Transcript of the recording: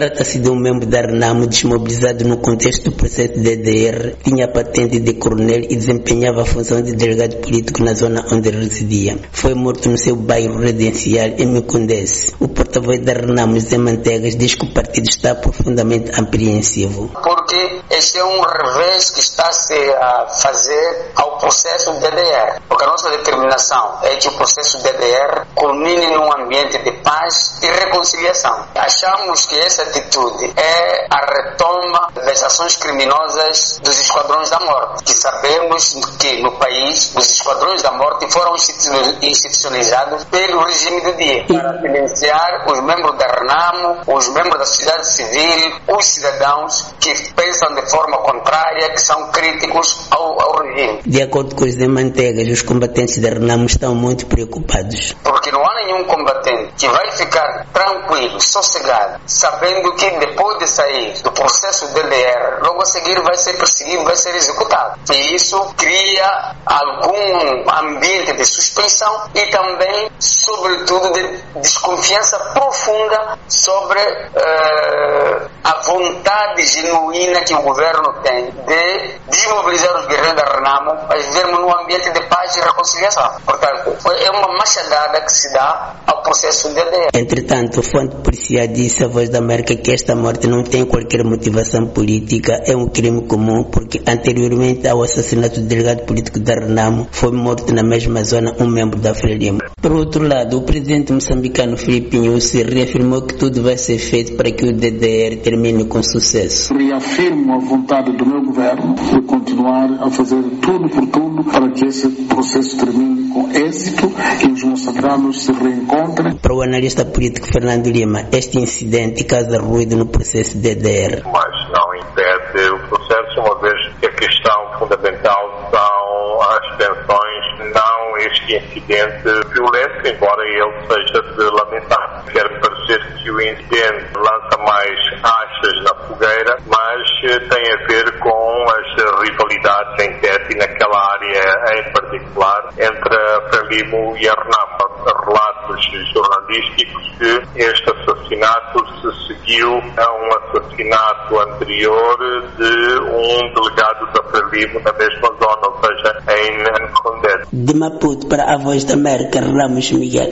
Trata-se de um membro da Renamo desmobilizado no contexto do processo DDR, tinha patente de coronel e desempenhava a função de delegado político na zona onde residia. Foi morto no seu bairro residencial em Micondesse. O porta-voz da Renamo, José Mantegas, diz que o partido está profundamente apreensivo. Porque este é um revés que está-se a fazer ao processo DDR. Porque a nossa determinação é que o processo DDR culmine num ambiente de paz e reconciliação. Achamos que essa atitude é a retoma das ações criminosas dos esquadrões da morte, que sabemos que no país os esquadrões da morte foram institucionalizados pelo regime do dia para silenciar os membros da RENAMO, os membros da sociedade civil, os cidadãos que pensam de forma contrária, que são críticos ao, De acordo com os Mantegas, os combatentes da RENAMO estão muito preocupados. Porque não há nenhum combatente que vai ficar tranquilo, sossegado, sabendo que depois de sair do processo DDR, logo a seguir vai ser perseguido, vai ser executado. E isso cria algum ambiente de suspensão e também, sobretudo, de desconfiança profunda sobre uh, a vontade genuína que o governo tem de desmobilizar os guerreiros da Renamo para vivermos num ambiente de paz e reconciliação. Portanto, é uma machadada que se dá ao processo DDR. Entretanto, fonte policial disse à Voz da América que esta morte não tem qualquer motivação política, é um crime comum, porque anteriormente ao assassinato do delegado político da Renamo, foi morto na mesma zona um membro da Frelimo. Por outro lado, o presidente moçambicano Filipe Nyusi reafirmou que tudo vai ser feito para que o DDR termine com sucesso. Reafirmo a vontade do meu governo de continuar a fazer tudo por tudo para que esse processo termine com êxito e os moçambicanos se reencontrem. Para o analista político Fernando Lima, este incidente causa ruído no processo DDR. Mas não impede o processo, uma vez que a questão fundamental são as tensões, não este incidente violento, embora ele seja de lamentar. Quer parecer que o incidente lança mais achas na fogueira, mas tem a ver com as rivalidades em Tete e naquela área em particular entre a Frelimo e a Renamo. Relatos jornalísticos que este assassinato se seguiu a um assassinato anterior de um delegado da Frelimo na mesma zona, ou seja, em Condé. De Maputo para a Voz da América, Ramos Miguel.